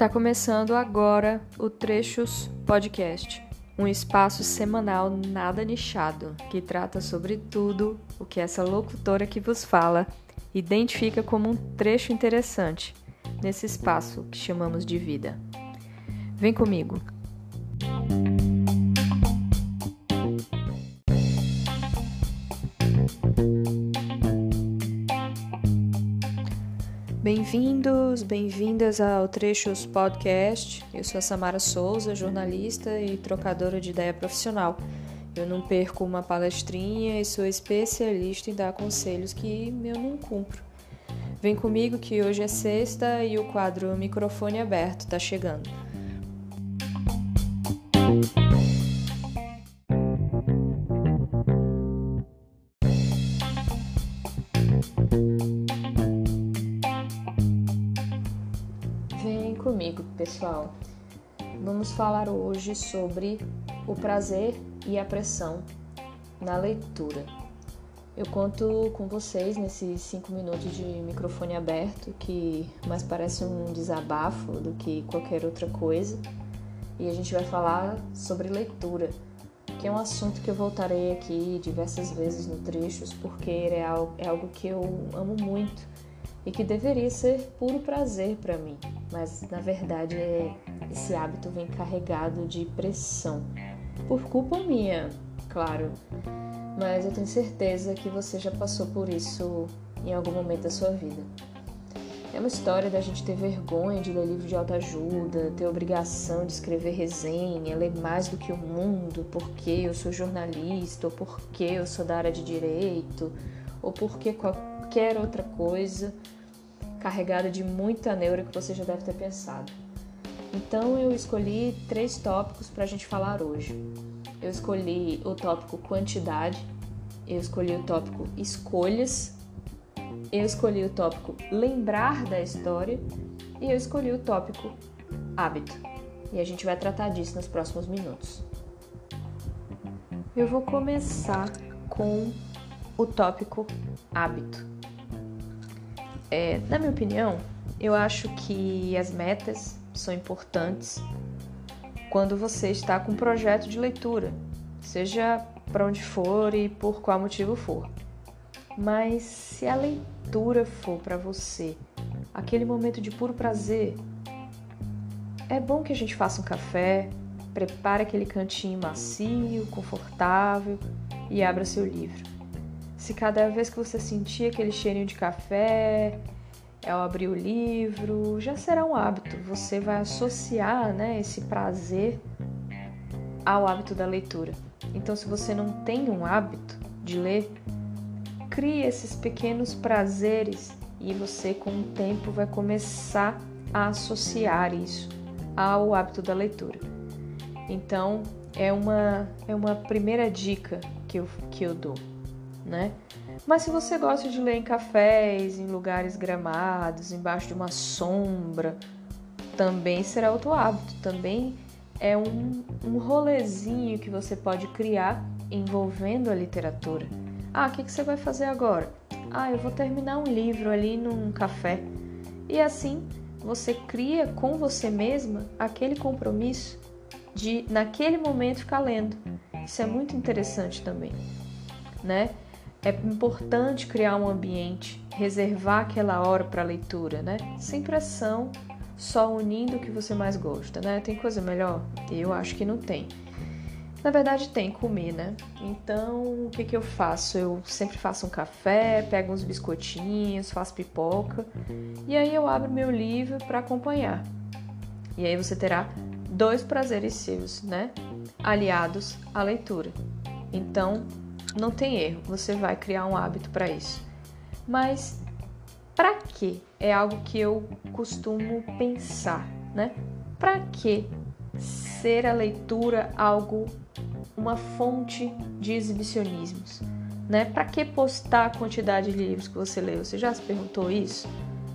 Tá começando agora o Trechos Podcast, um espaço semanal nada nichado que trata sobre tudo o que essa locutora que vos fala identifica como um trecho interessante nesse espaço que chamamos de vida. Vem comigo. Bem-vindos, bem-vindas ao Trechos Podcast. Eu sou a Samara Souza, jornalista e trocadora de ideia profissional. Eu não perco uma palestrinha e sou especialista em dar conselhos que eu não cumpro. Vem comigo que hoje é sexta e o quadro Microfone Aberto está chegando. Pessoal. Vamos falar hoje sobre o prazer e a pressão na leitura. Eu conto com vocês nesses cinco minutos de microfone aberto, que mais parece um desabafo do que qualquer outra coisa. E a gente vai falar sobre leitura, que é um assunto que eu voltarei aqui diversas vezes no trechos, porque é é algo que eu amo muito e que deveria ser puro prazer para mim, mas na verdade é, esse hábito vem carregado de pressão, por culpa minha, claro. Mas eu tenho certeza que você já passou por isso em algum momento da sua vida. É uma história da gente ter vergonha de ler livro de autoajuda, ter obrigação de escrever resenha, ler mais do que o mundo, porque eu sou jornalista, ou porque eu sou da área de direito, ou porque qualquer outra coisa carregada de muita neura que você já deve ter pensado. Então eu escolhi três tópicos para a gente falar hoje. Eu escolhi o tópico quantidade, eu escolhi o tópico escolhas, eu escolhi o tópico lembrar da história e eu escolhi o tópico hábito. E a gente vai tratar disso nos próximos minutos. Eu vou começar com o tópico hábito. É, na minha opinião, eu acho que as metas são importantes quando você está com um projeto de leitura, seja para onde for e por qual motivo for. Mas se a leitura for para você aquele momento de puro prazer, é bom que a gente faça um café, prepare aquele cantinho macio, confortável e abra seu livro. Se cada vez que você sentir aquele cheirinho de café, ao abrir o livro, já será um hábito. Você vai associar né, esse prazer ao hábito da leitura. Então, se você não tem um hábito de ler, crie esses pequenos prazeres e você, com o tempo, vai começar a associar isso ao hábito da leitura. Então, é uma, é uma primeira dica que eu, que eu dou né? Mas se você gosta de ler em cafés, em lugares gramados, embaixo de uma sombra, também será outro hábito. Também é um, um rolezinho que você pode criar envolvendo a literatura. Ah, o que, que você vai fazer agora? Ah, eu vou terminar um livro ali num café. E assim você cria com você mesma aquele compromisso de, naquele momento, ficar lendo. Isso é muito interessante também, né? É importante criar um ambiente, reservar aquela hora para leitura, né? Sem pressão, só unindo o que você mais gosta, né? Tem coisa melhor? Eu acho que não tem. Na verdade tem comer, né? Então o que, que eu faço? Eu sempre faço um café, pego uns biscoitinhos, faço pipoca e aí eu abro meu livro para acompanhar. E aí você terá dois prazeres seus, né? Aliados à leitura. Então não tem erro, você vai criar um hábito para isso. Mas para que? É algo que eu costumo pensar, né? Para que ser a leitura algo uma fonte de exibicionismos, né? Para que postar a quantidade de livros que você leu? Você já se perguntou isso,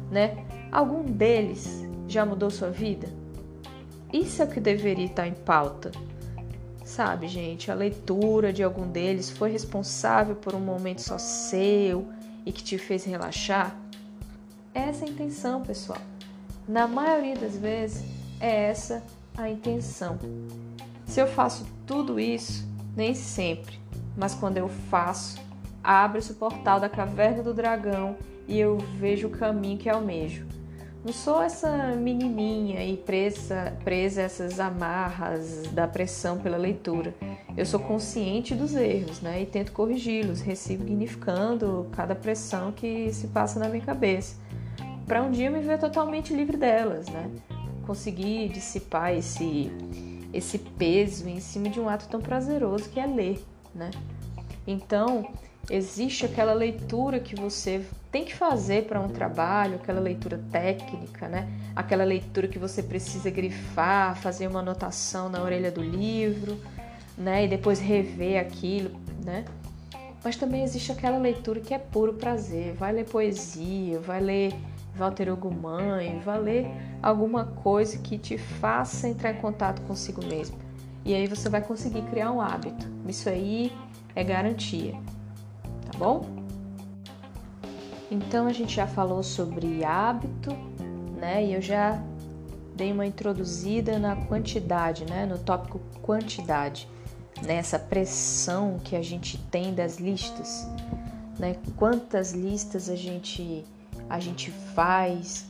né? Algum deles já mudou sua vida? Isso é o que deveria estar em pauta, Sabe, gente, a leitura de algum deles foi responsável por um momento só seu e que te fez relaxar? É essa a intenção, pessoal. Na maioria das vezes, é essa a intenção. Se eu faço tudo isso, nem sempre, mas quando eu faço, abre-se o portal da caverna do dragão e eu vejo o caminho que almejo. Não sou essa menininha e presa, presa a essas amarras da pressão pela leitura. Eu sou consciente dos erros, né? E tento corrigi-los, ressignificando cada pressão que se passa na minha cabeça. Para um dia me ver totalmente livre delas, né? Conseguir dissipar esse esse peso em cima de um ato tão prazeroso que é ler, né? Então, existe aquela leitura que você tem que fazer para um trabalho, aquela leitura técnica, né? Aquela leitura que você precisa grifar, fazer uma anotação na orelha do livro, né? E depois rever aquilo, né? Mas também existe aquela leitura que é puro prazer. Vai ler poesia, vai ler Walter Ogumãe, vai ler alguma coisa que te faça entrar em contato consigo mesmo. E aí você vai conseguir criar um hábito. Isso aí é garantia. Tá bom? Então a gente já falou sobre hábito, né? E eu já dei uma introduzida na quantidade, né? No tópico quantidade, nessa pressão que a gente tem das listas, né? Quantas listas a gente a gente faz.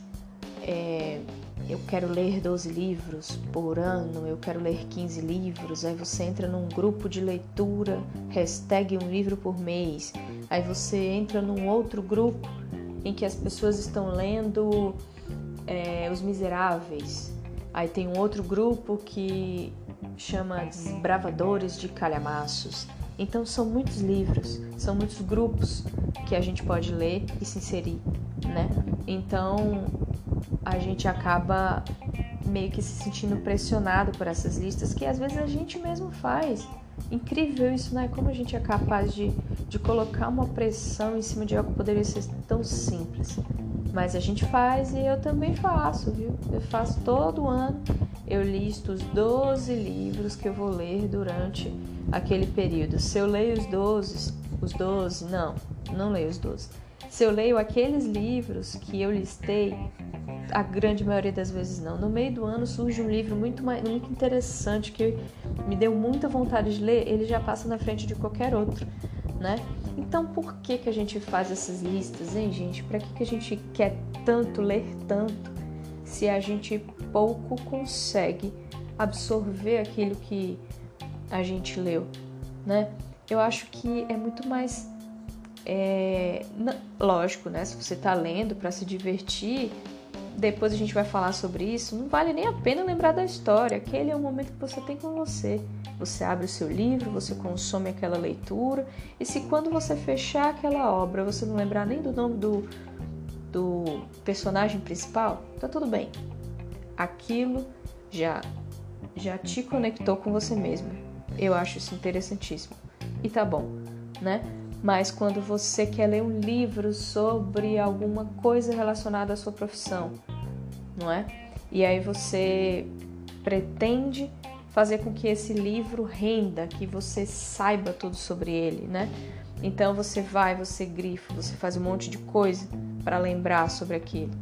É, eu quero ler 12 livros por ano, eu quero ler 15 livros. Aí você entra num grupo de leitura, hashtag um livro por mês. Aí você entra num outro grupo em que as pessoas estão lendo é, Os Miseráveis. Aí tem um outro grupo que chama Desbravadores de Calhamaços. Então são muitos livros, são muitos grupos que a gente pode ler e se inserir, né? Então a gente acaba meio que se sentindo pressionado por essas listas que às vezes a gente mesmo faz. Incrível isso, né? Como a gente é capaz de, de colocar uma pressão em cima de algo que poderia ser tão simples. Mas a gente faz e eu também faço, viu? Eu faço todo ano. Eu listo os 12 livros que eu vou ler durante aquele período. Se eu leio os 12, os 12, não, não leio os 12. Se eu leio aqueles livros que eu listei, a grande maioria das vezes não. No meio do ano surge um livro muito, muito interessante que me deu muita vontade de ler, ele já passa na frente de qualquer outro, né? Então, por que que a gente faz essas listas, hein, gente? Para que que a gente quer tanto ler tanto se a gente pouco consegue absorver aquilo que a gente leu, né? Eu acho que é muito mais é, lógico, né? Se você está lendo para se divertir, depois a gente vai falar sobre isso. Não vale nem a pena lembrar da história. Aquele é o momento que você tem com você. Você abre o seu livro, você consome aquela leitura, e se quando você fechar aquela obra você não lembrar nem do nome do, do personagem principal, tá tudo bem. Aquilo já já te conectou com você mesmo. Eu acho isso interessantíssimo. E tá bom, né? Mas quando você quer ler um livro sobre alguma coisa relacionada à sua profissão, não é? E aí você pretende fazer com que esse livro renda, que você saiba tudo sobre ele, né? Então você vai, você grifa, você faz um monte de coisa para lembrar sobre aquilo.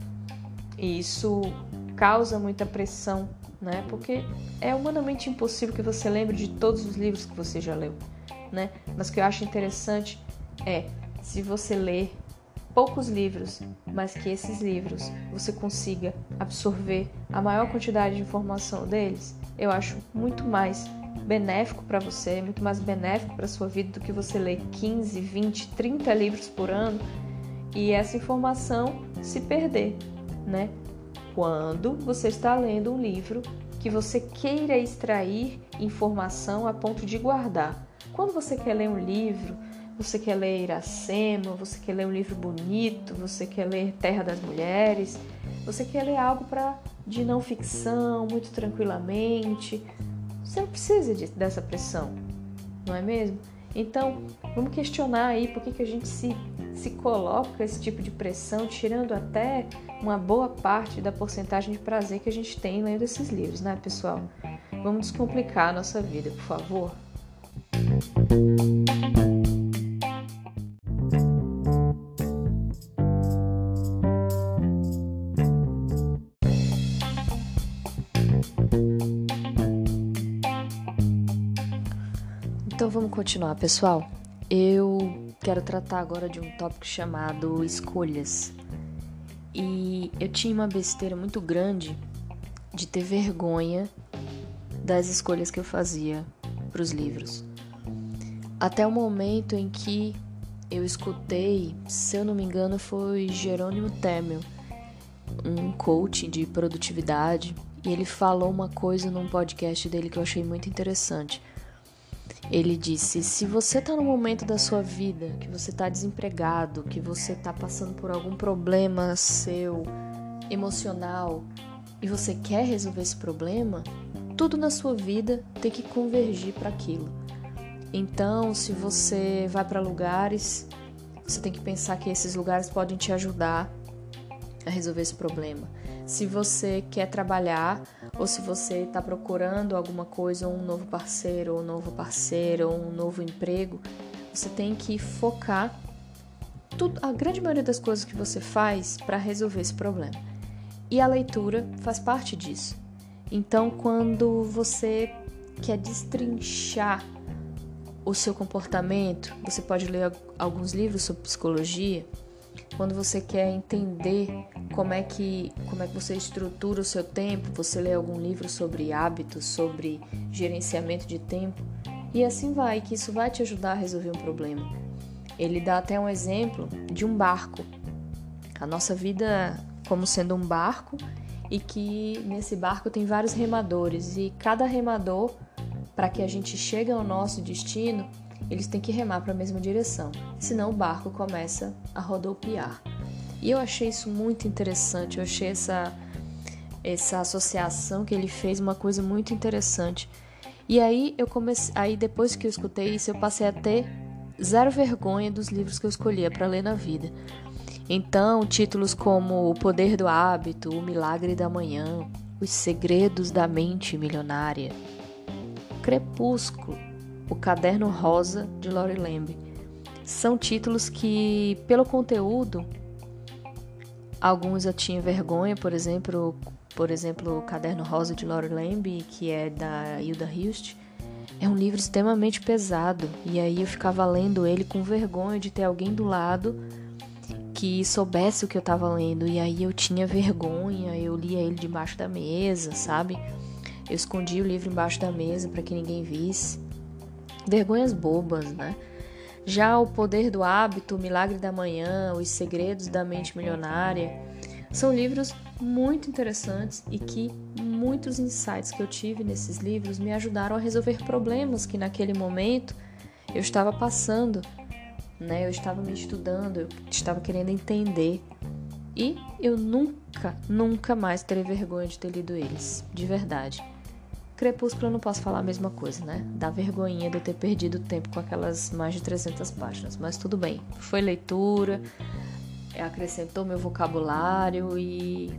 E isso causa muita pressão né? Porque é humanamente impossível que você lembre de todos os livros que você já leu, né? Mas o que eu acho interessante é se você ler poucos livros, mas que esses livros você consiga absorver a maior quantidade de informação deles, eu acho muito mais benéfico para você, muito mais benéfico para sua vida do que você ler 15, 20, 30 livros por ano e essa informação se perder, né? quando você está lendo um livro que você queira extrair informação a ponto de guardar. Quando você quer ler um livro, você quer ler Iracema, você quer ler um livro bonito, você quer ler Terra das Mulheres, você quer ler algo para de não ficção, muito tranquilamente. Você não precisa de, dessa pressão, não é mesmo? Então, vamos questionar aí por que, que a gente se, se coloca esse tipo de pressão, tirando até uma boa parte da porcentagem de prazer que a gente tem lendo esses livros, né, pessoal? Vamos descomplicar a nossa vida, por favor. Então vamos continuar, pessoal. Eu quero tratar agora de um tópico chamado escolhas. E eu tinha uma besteira muito grande de ter vergonha das escolhas que eu fazia para os livros. Até o momento em que eu escutei, se eu não me engano, foi Jerônimo Temel, um coach de produtividade, e ele falou uma coisa num podcast dele que eu achei muito interessante. Ele disse: se você está no momento da sua vida que você está desempregado, que você está passando por algum problema seu emocional e você quer resolver esse problema, tudo na sua vida tem que convergir para aquilo. Então, se você vai para lugares, você tem que pensar que esses lugares podem te ajudar a resolver esse problema. Se você quer trabalhar ou se você está procurando alguma coisa, um novo parceiro, um novo parceiro, um novo emprego, você tem que focar tudo, a grande maioria das coisas que você faz para resolver esse problema. E a leitura faz parte disso. Então, quando você quer destrinchar o seu comportamento, você pode ler alguns livros sobre psicologia. Quando você quer entender como é que como é que você estrutura o seu tempo, você lê algum livro sobre hábitos, sobre gerenciamento de tempo e assim vai, que isso vai te ajudar a resolver um problema. Ele dá até um exemplo de um barco. A nossa vida como sendo um barco e que nesse barco tem vários remadores e cada remador para que a gente chegue ao nosso destino, eles têm que remar para a mesma direção, senão o barco começa a rodopiar. E eu achei isso muito interessante, eu achei essa essa associação que ele fez uma coisa muito interessante. E aí eu comecei, aí depois que eu escutei isso, eu passei a ter zero vergonha dos livros que eu escolhia para ler na vida. Então, títulos como O Poder do Hábito, O Milagre da Manhã, Os Segredos da Mente Milionária, Crepúsculo, O Caderno Rosa de Lori Lamb. São títulos que, pelo conteúdo, alguns eu tinha vergonha, por exemplo, por exemplo, O Caderno Rosa de Lori Lamb, que é da Hilda Hilst, é um livro extremamente pesado e aí eu ficava lendo ele com vergonha de ter alguém do lado que soubesse o que eu estava lendo e aí eu tinha vergonha, eu lia ele debaixo da mesa, sabe? Eu escondi o livro embaixo da mesa para que ninguém visse. Vergonhas bobas, né? Já O Poder do Hábito, O Milagre da Manhã, Os Segredos da Mente Milionária são livros muito interessantes e que muitos insights que eu tive nesses livros me ajudaram a resolver problemas que naquele momento eu estava passando, né? Eu estava me estudando, eu estava querendo entender. E eu nunca, nunca mais terei vergonha de ter lido eles, de verdade. Crepúsculo eu não posso falar a mesma coisa, né? Dá vergonhinha de eu ter perdido tempo com aquelas mais de 300 páginas, mas tudo bem. Foi leitura, acrescentou meu vocabulário e,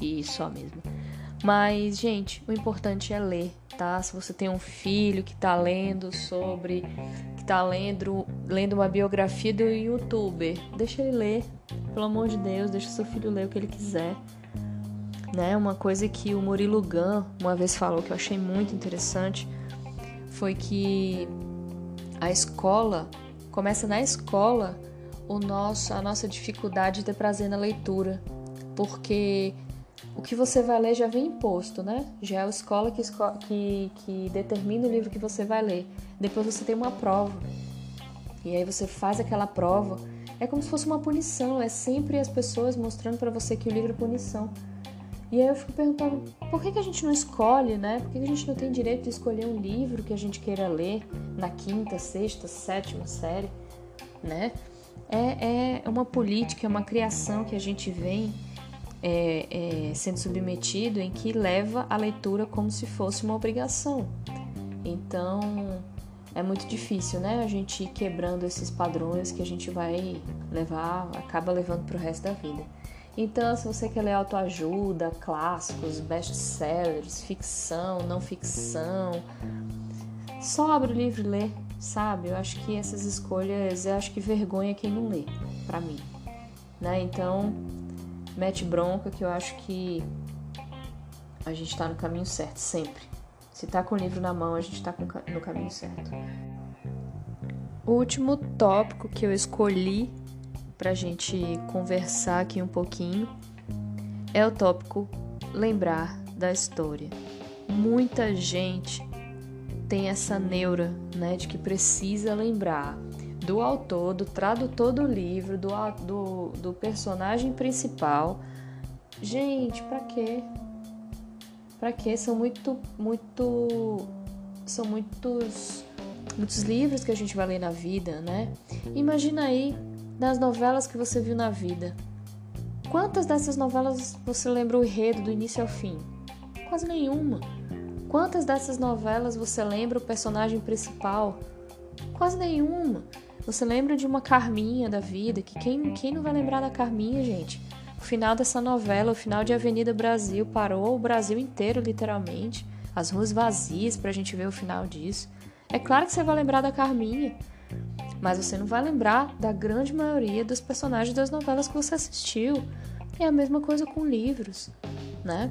e só mesmo. Mas, gente, o importante é ler, tá? Se você tem um filho que tá lendo sobre. que tá lendo, lendo uma biografia do youtuber, deixa ele ler. Pelo amor de Deus, deixa seu filho ler o que ele quiser né? Uma coisa que o Murilo Gun uma vez falou que eu achei muito interessante foi que a escola começa na escola o nosso a nossa dificuldade de ter prazer na leitura, porque o que você vai ler já vem imposto, né? Já é a escola que, que, que determina o livro que você vai ler. Depois você tem uma prova. E aí você faz aquela prova. É como se fosse uma punição. É sempre as pessoas mostrando para você que o livro é punição. E aí eu fico perguntando, por que, que a gente não escolhe, né? Por que, que a gente não tem direito de escolher um livro que a gente queira ler na quinta, sexta, sétima série, né? É, é uma política, é uma criação que a gente vem é, é, sendo submetido em que leva a leitura como se fosse uma obrigação. Então é muito difícil, né? A gente ir quebrando esses padrões que a gente vai levar, acaba levando para o resto da vida. Então, se você quer ler autoajuda, clássicos, best-sellers, ficção, não ficção, só abre o livro e lê, sabe? Eu acho que essas escolhas, eu acho que vergonha quem não lê, para mim. Né? Então, mete bronca que eu acho que a gente tá no caminho certo, sempre. Se tá com o livro na mão, a gente tá no caminho certo. O último tópico que eu escolhi para a gente conversar aqui um pouquinho é o tópico lembrar da história. Muita gente tem essa neura, né, de que precisa lembrar do autor, do tradutor do livro, do, do, do personagem principal. Gente, para quê? Para quê? São muito, muito, são muitos, muitos livros que a gente vai ler na vida, né? Imagina aí das novelas que você viu na vida. Quantas dessas novelas você lembra o enredo do início ao fim? Quase nenhuma. Quantas dessas novelas você lembra o personagem principal? Quase nenhuma. Você lembra de uma Carminha da vida, que quem, quem não vai lembrar da Carminha, gente? O final dessa novela, o final de Avenida Brasil, parou o Brasil inteiro, literalmente. As ruas vazias pra gente ver o final disso. É claro que você vai lembrar da Carminha, mas você não vai lembrar da grande maioria dos personagens das novelas que você assistiu. É a mesma coisa com livros, né?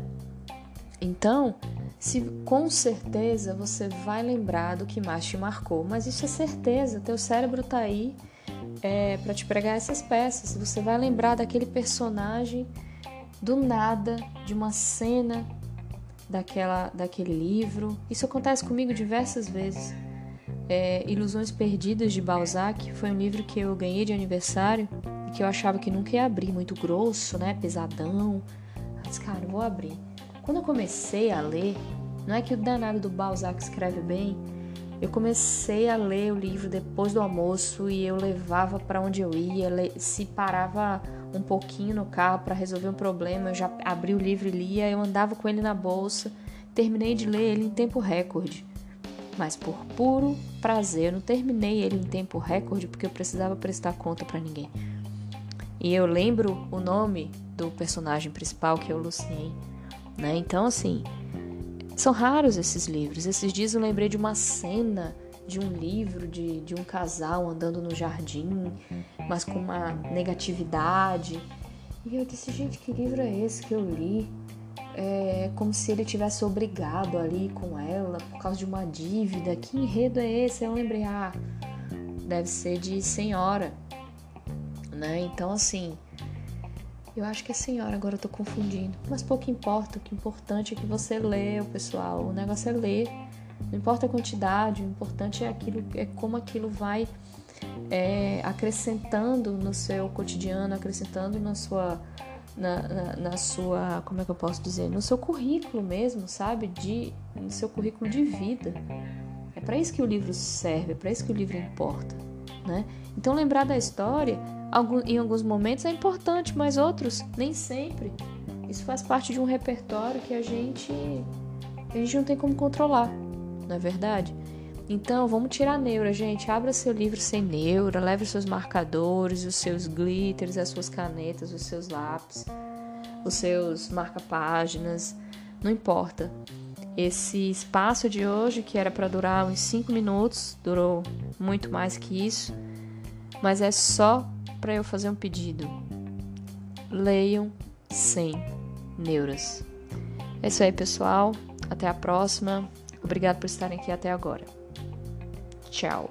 Então, se com certeza você vai lembrar do que mais te marcou, mas isso é certeza, teu cérebro tá aí é, para te pregar essas peças. Você vai lembrar daquele personagem do nada, de uma cena daquela, daquele livro. Isso acontece comigo diversas vezes. É, Ilusões Perdidas de Balzac foi um livro que eu ganhei de aniversário e que eu achava que nunca ia abrir, muito grosso, né, pesadão. Mas cara, vou abrir. Quando eu comecei a ler, não é que o danado do Balzac escreve bem, eu comecei a ler o livro depois do almoço e eu levava para onde eu ia, se parava um pouquinho no carro para resolver um problema, eu já abri o livro e lia, eu andava com ele na bolsa, terminei de ler ele em tempo recorde. Mas por puro prazer, eu não terminei ele em tempo recorde porque eu precisava prestar conta para ninguém. E eu lembro o nome do personagem principal, que é o Lucien. Né? Então, assim, são raros esses livros. Esses dias eu lembrei de uma cena de um livro de, de um casal andando no jardim, mas com uma negatividade. E eu disse, gente, que livro é esse que eu li? É como se ele tivesse obrigado ali com ela por causa de uma dívida. Que enredo é esse? Eu lembrei, ah, deve ser de senhora, né? Então, assim, eu acho que é senhora, agora eu tô confundindo. Mas pouco importa, o que é importante é que você lê, pessoal. O negócio é ler. Não importa a quantidade, o importante é aquilo, é como aquilo vai é, acrescentando no seu cotidiano, acrescentando na sua, na, na, na, sua, como é que eu posso dizer, no seu currículo mesmo, sabe, de, no seu currículo de vida. É para isso que o livro serve, é para isso que o livro importa, né? Então lembrar da história em alguns momentos é importante, mas outros nem sempre. Isso faz parte de um repertório que a gente a gente não tem como controlar, não é verdade? Então, vamos tirar a neura, gente. Abra seu livro sem neura, leve os seus marcadores, os seus glitters, as suas canetas, os seus lápis, os seus marca-páginas, não importa. Esse espaço de hoje, que era para durar uns 5 minutos, durou muito mais que isso, mas é só para eu fazer um pedido. Leiam sem neuras. É isso aí, pessoal. Até a próxima. Obrigado por estarem aqui até agora. Show.